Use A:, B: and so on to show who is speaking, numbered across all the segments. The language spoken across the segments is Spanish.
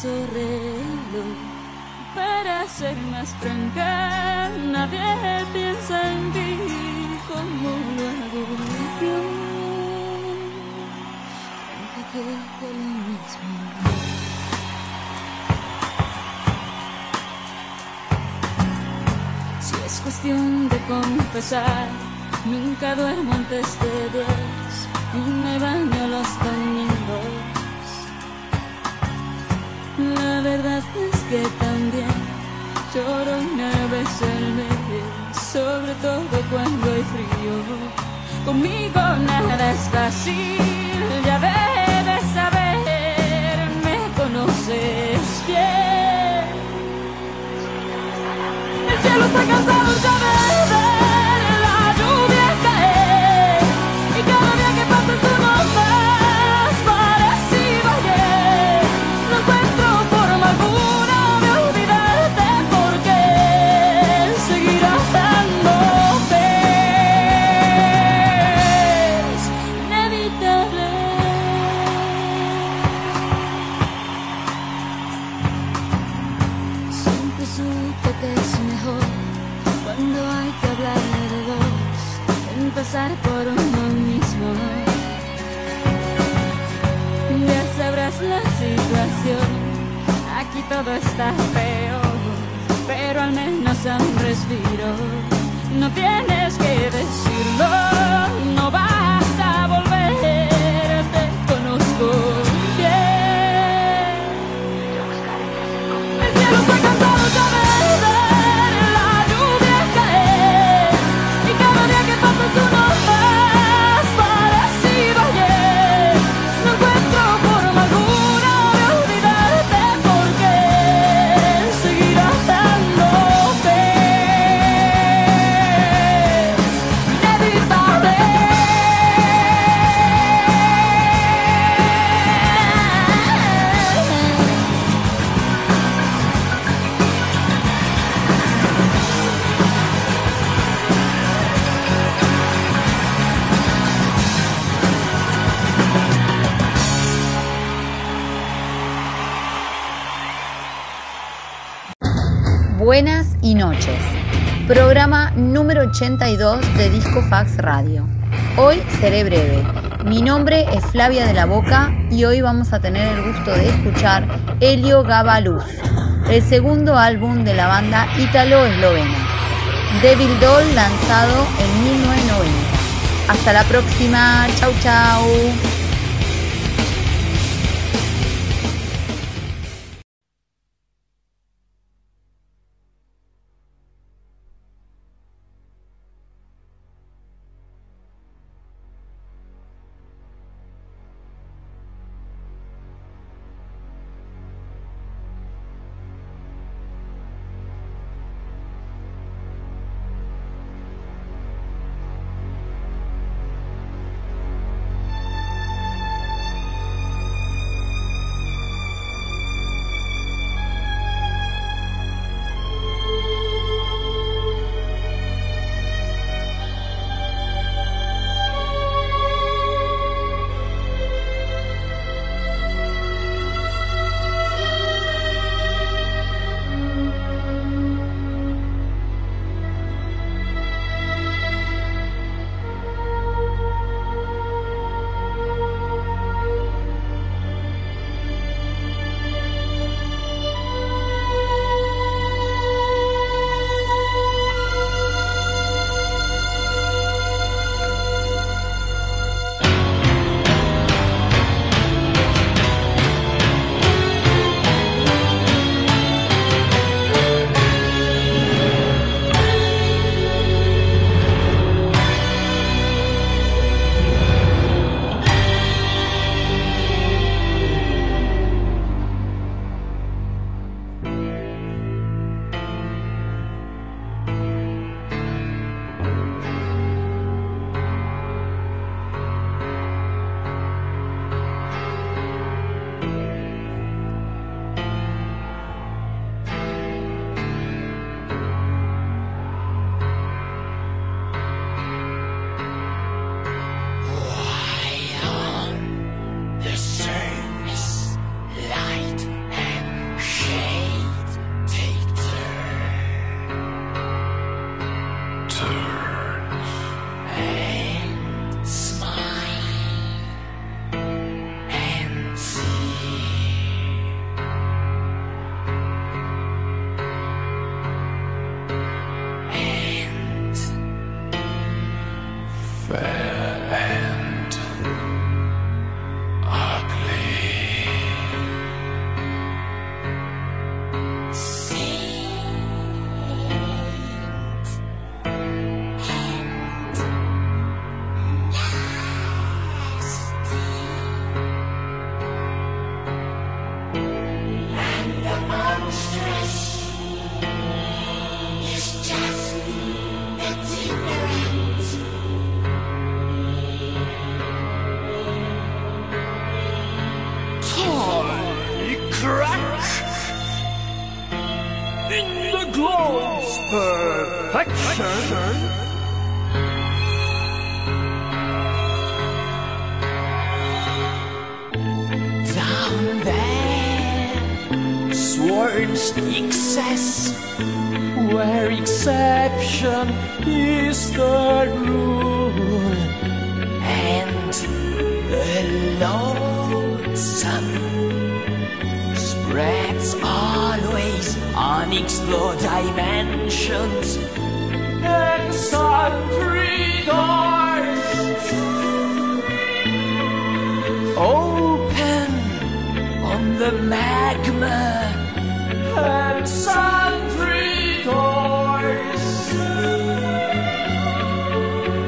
A: sorreír. Conmigo nada es fácil, ya debes saber, me conoces bien. El cielo está cansado, ya ves. todo está feo, pero al menos da un respiro. No tienes que decirlo.
B: Programa número 82 de Disco Fax Radio. Hoy seré breve. Mi nombre es Flavia de la Boca y hoy vamos a tener el gusto de escuchar Helio Gabaluz, el segundo álbum de la banda ítalo-eslovena. Devil Doll lanzado en 1990. Hasta la próxima. Chau, chau.
C: Unexplored dimensions and sundry doors open on the magma and sundry doors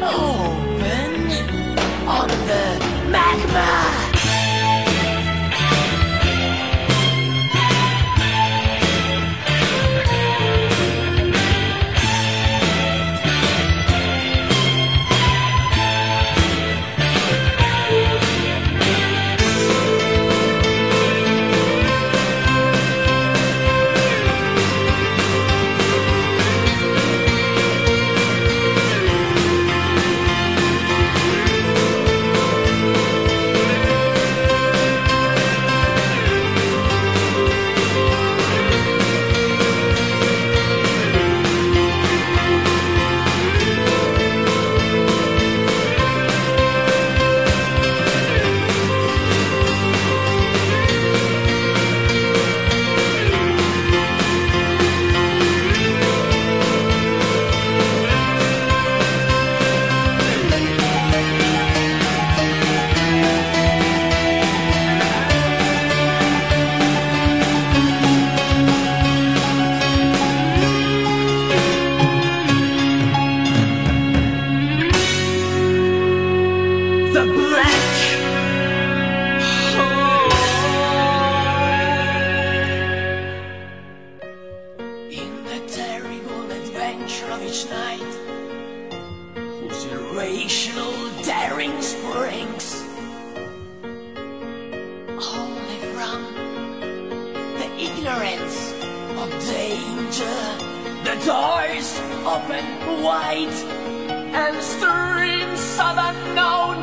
C: open on the magma. Danger. The doors open wide and streams of unknown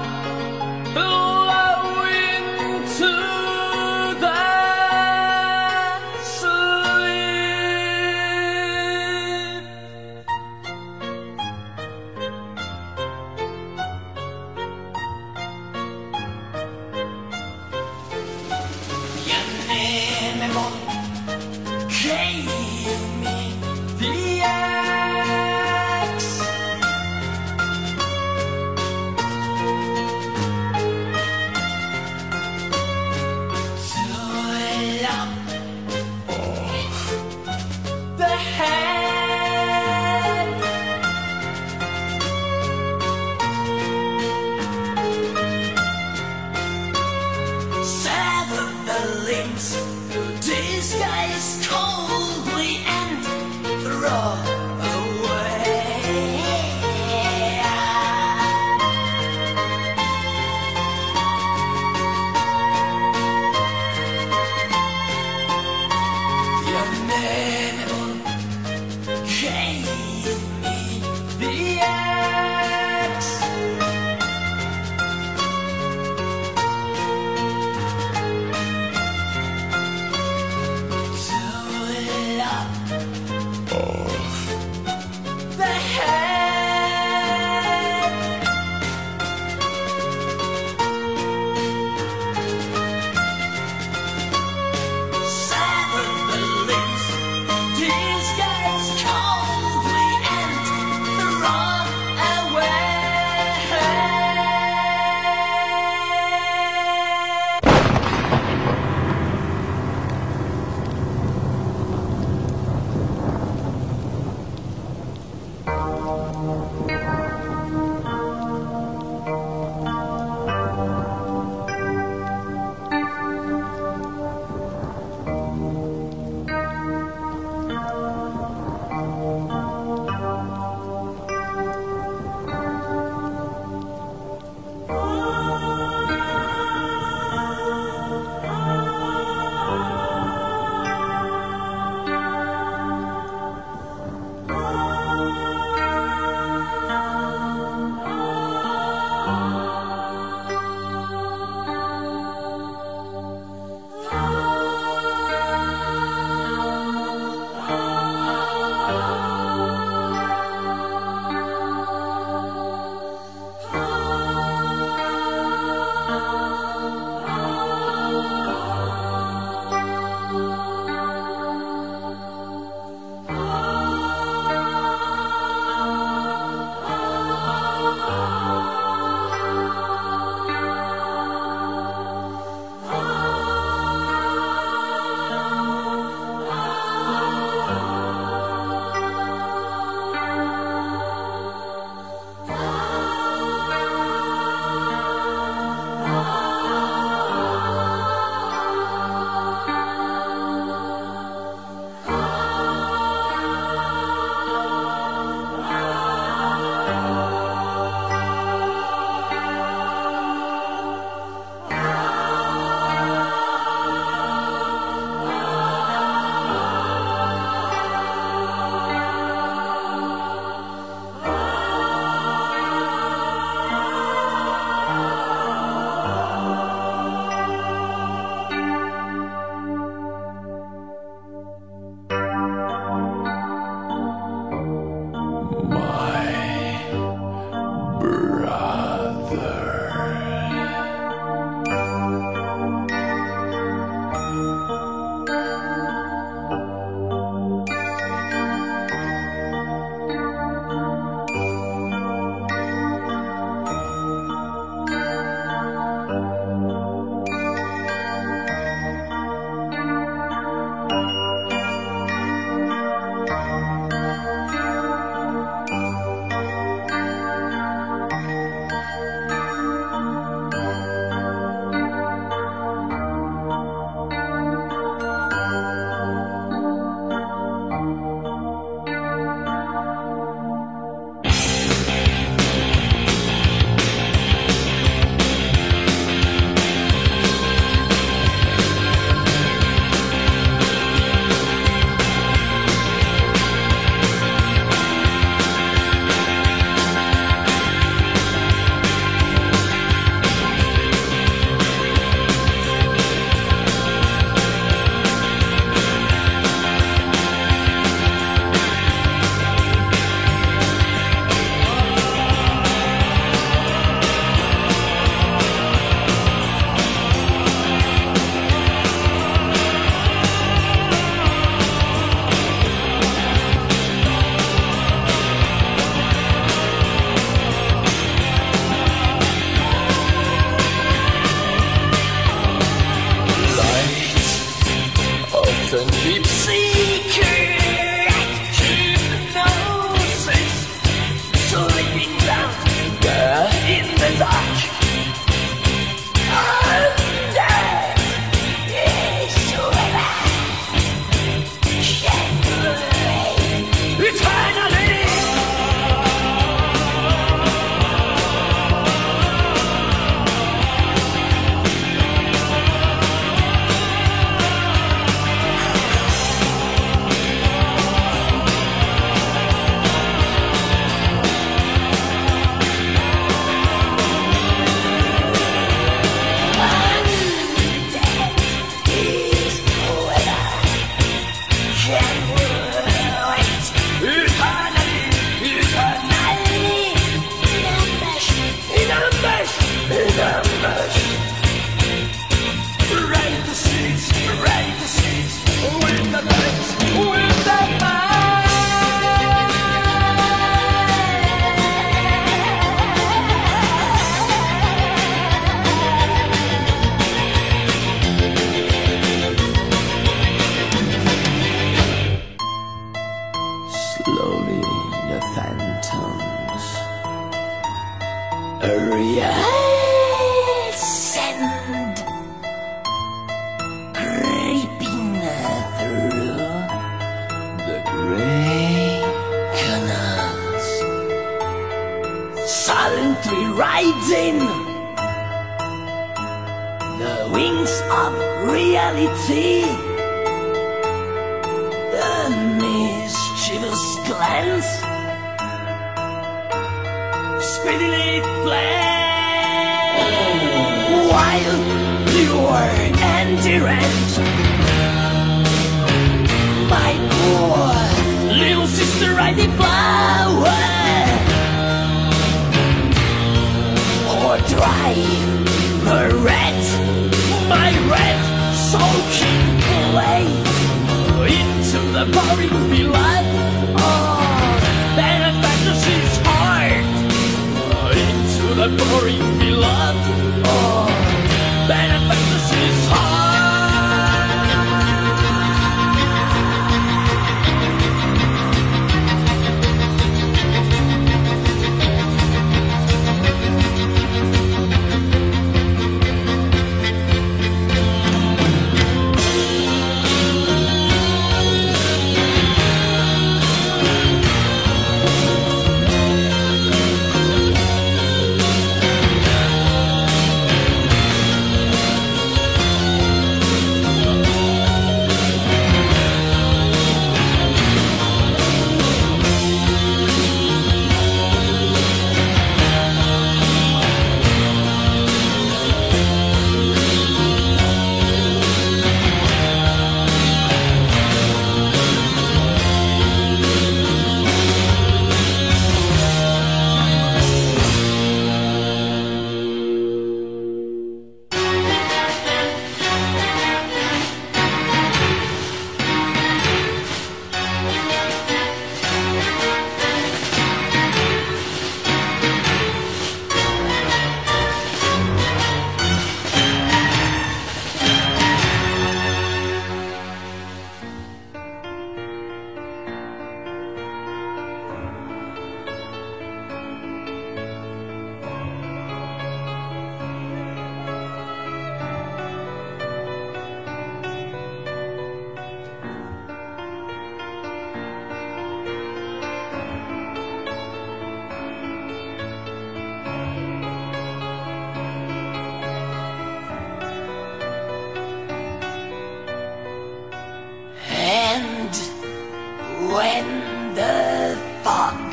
C: when the fog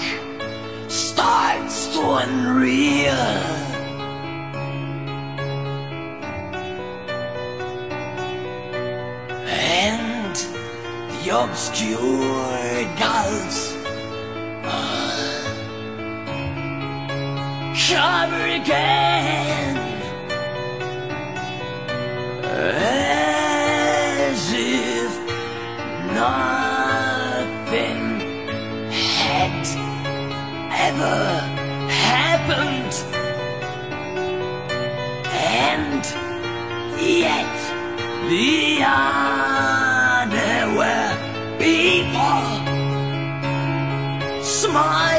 C: starts to unreal and the obscure gulfs uh, cover again. happened. And yet the are, there were people smiling.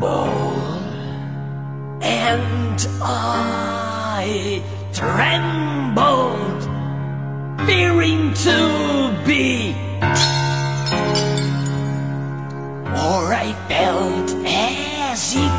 C: bowl, and I trembled, fearing to be. Or I felt as if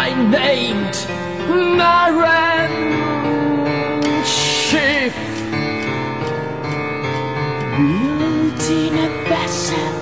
C: I named Naren Shift. Building a vessel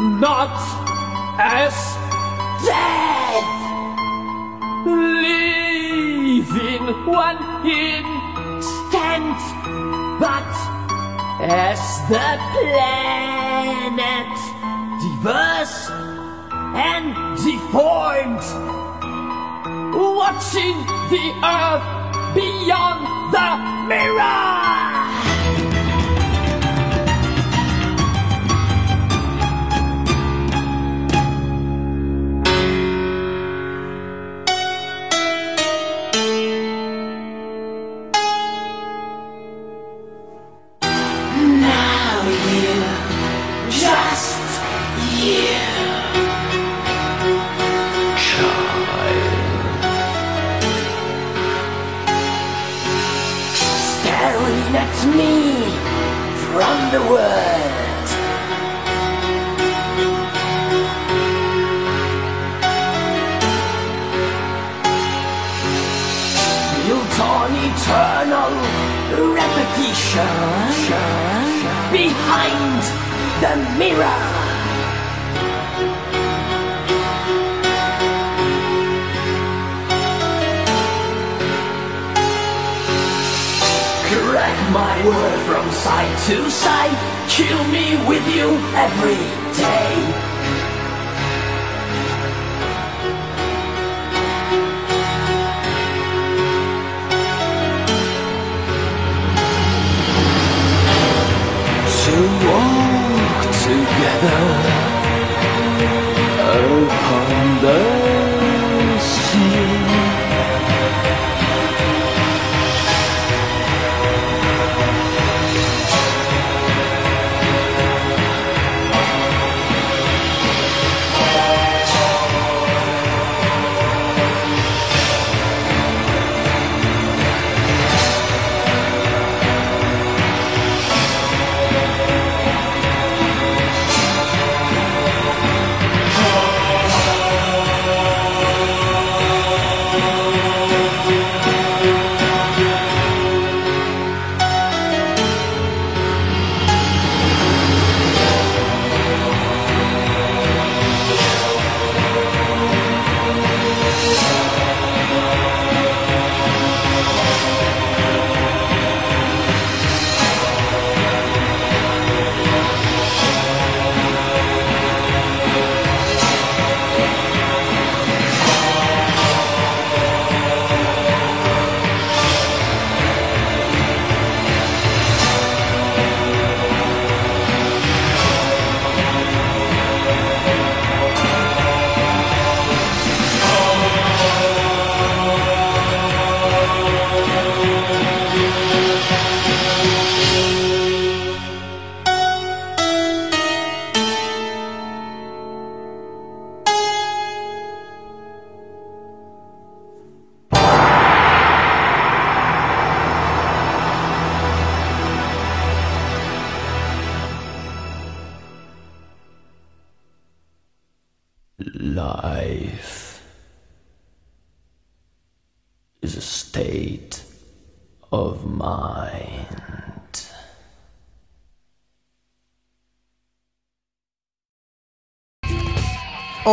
C: not as
D: death,
C: leaving one instant,
D: but
C: as the planet diverse and deformed, watching the earth beyond the mirror.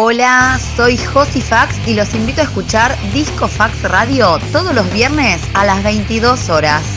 E: Hola, soy Josi Fax y los invito a escuchar Disco Fax Radio todos los viernes a las 22 horas.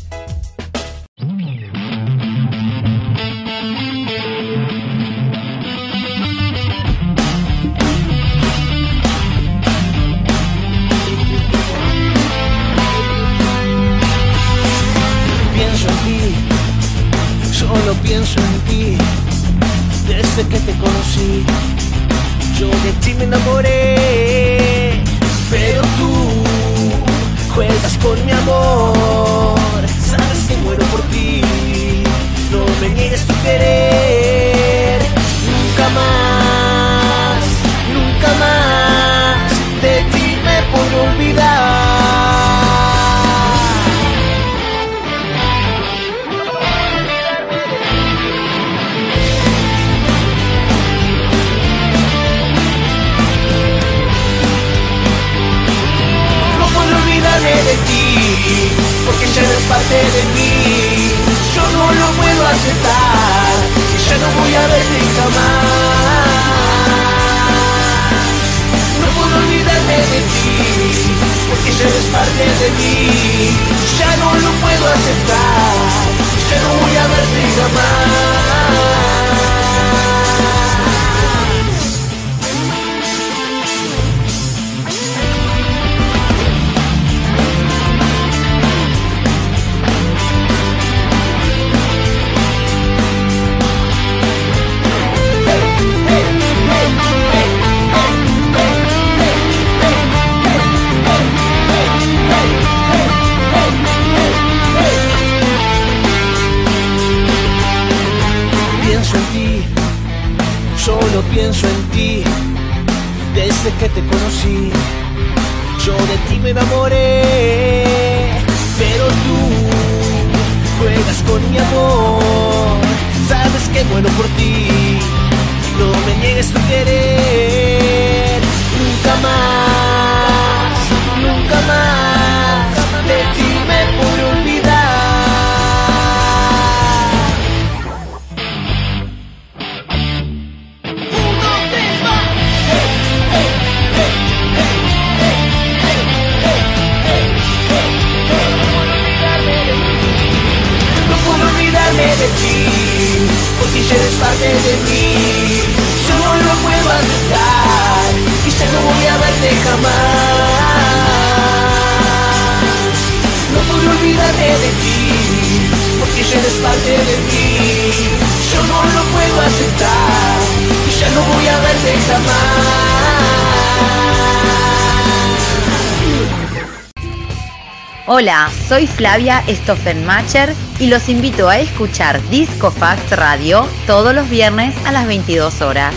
E: Hola, soy Flavia Stoffenmacher y los invito a escuchar Disco Fax Radio todos los viernes a las 22 horas.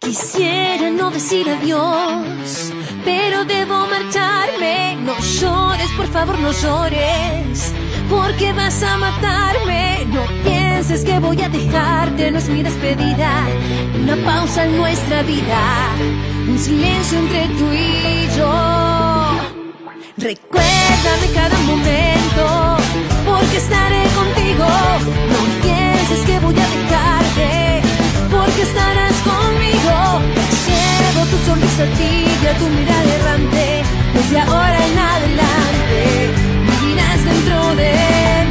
A: Quisiera no decir adiós, pero debo marcharme. No llores, por favor, no llores, porque vas a matarme. No pienses que voy a dejarte, no es mi despedida, una pausa en nuestra vida un silencio entre tú y yo. Recuérdame cada momento, porque estaré contigo. No pienses que voy a dejarte, porque estarás conmigo. Llevo tu sonrisa y tibia, tu mirada errante, desde ahora en adelante vivirás dentro de mí.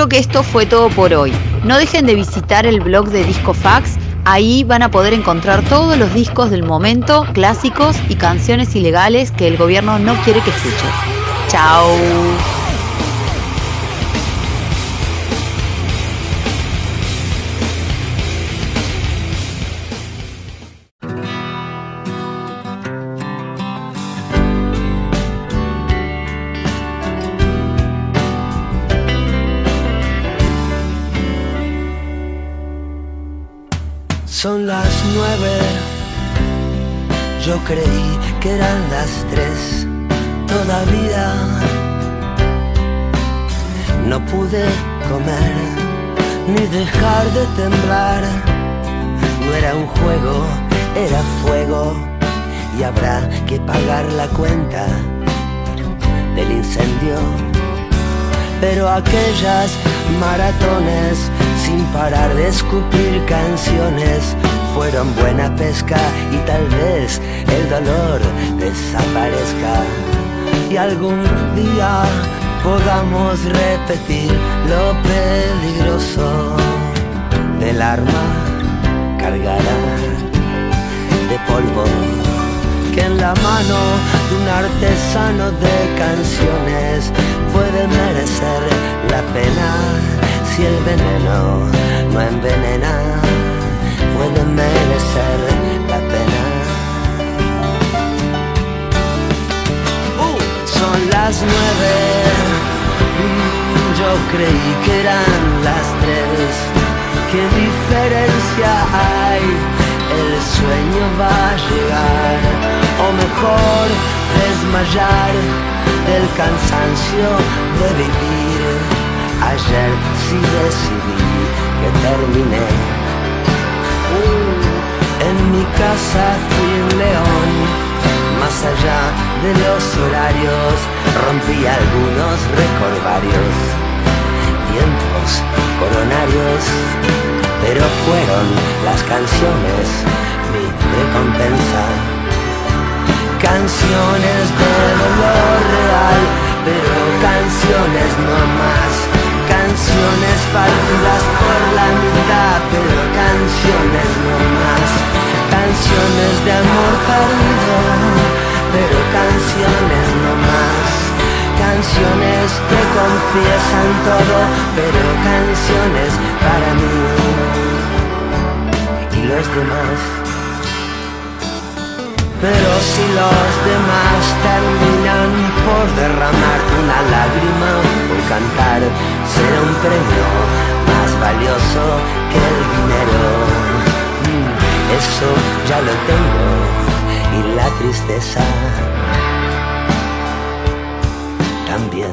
E: creo que esto fue todo por hoy. No dejen de visitar el blog de Discofax, ahí van a poder encontrar todos los discos del momento, clásicos y canciones ilegales que el gobierno no quiere que escuchen. ¡Chao!
F: Nueve, yo creí que eran las tres todavía. No pude comer ni dejar de temblar. No era un juego, era fuego y habrá que pagar la cuenta del incendio. Pero aquellas maratones sin parar de escupir canciones fueron buena pesca y tal vez el dolor desaparezca. Y algún día podamos repetir lo peligroso del arma cargada de polvo que en la mano de un artesano de canciones puede merecer la pena si el veneno no envenena, puede merecer la pena. Uh, son las nueve, mm, yo creí que eran las tres. ¿Qué diferencia hay? El sueño va a llegar, o mejor desmayar del cansancio de vivir. Ayer sí decidí que terminé. Mi casa fui un león, más allá de los horarios, rompí algunos recordarios, tiempos coronarios, pero fueron las canciones mi recompensa. Canciones de dolor real, pero canciones no más canciones partidas por la mitad, pero canciones no más. Canciones de amor perdido, pero canciones no más. Canciones que confiesan todo, pero canciones para mí y los demás. Pero si los demás terminan por derramar una lágrima o cantar, será un premio más valioso que el dinero. Eso ya lo tengo y la tristeza también.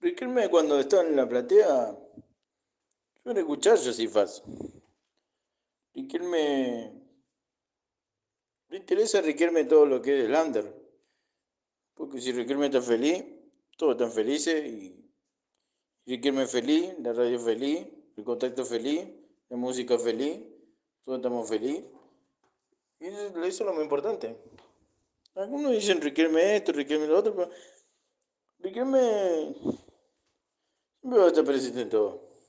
G: Riquelme cuando está en la platea suele escuchar Josifaz. Riquelme le interesa Riquelme todo lo que es el under. Porque si Riquelme está feliz, todos están felices y Riquelme feliz, la radio feliz, el contacto feliz, la música feliz, todos estamos felices. Y eso, eso es lo más importante. Algunos dicen Riquelme esto, Riquelme lo otro, pero Riquelme siempre va a estar presente en todo.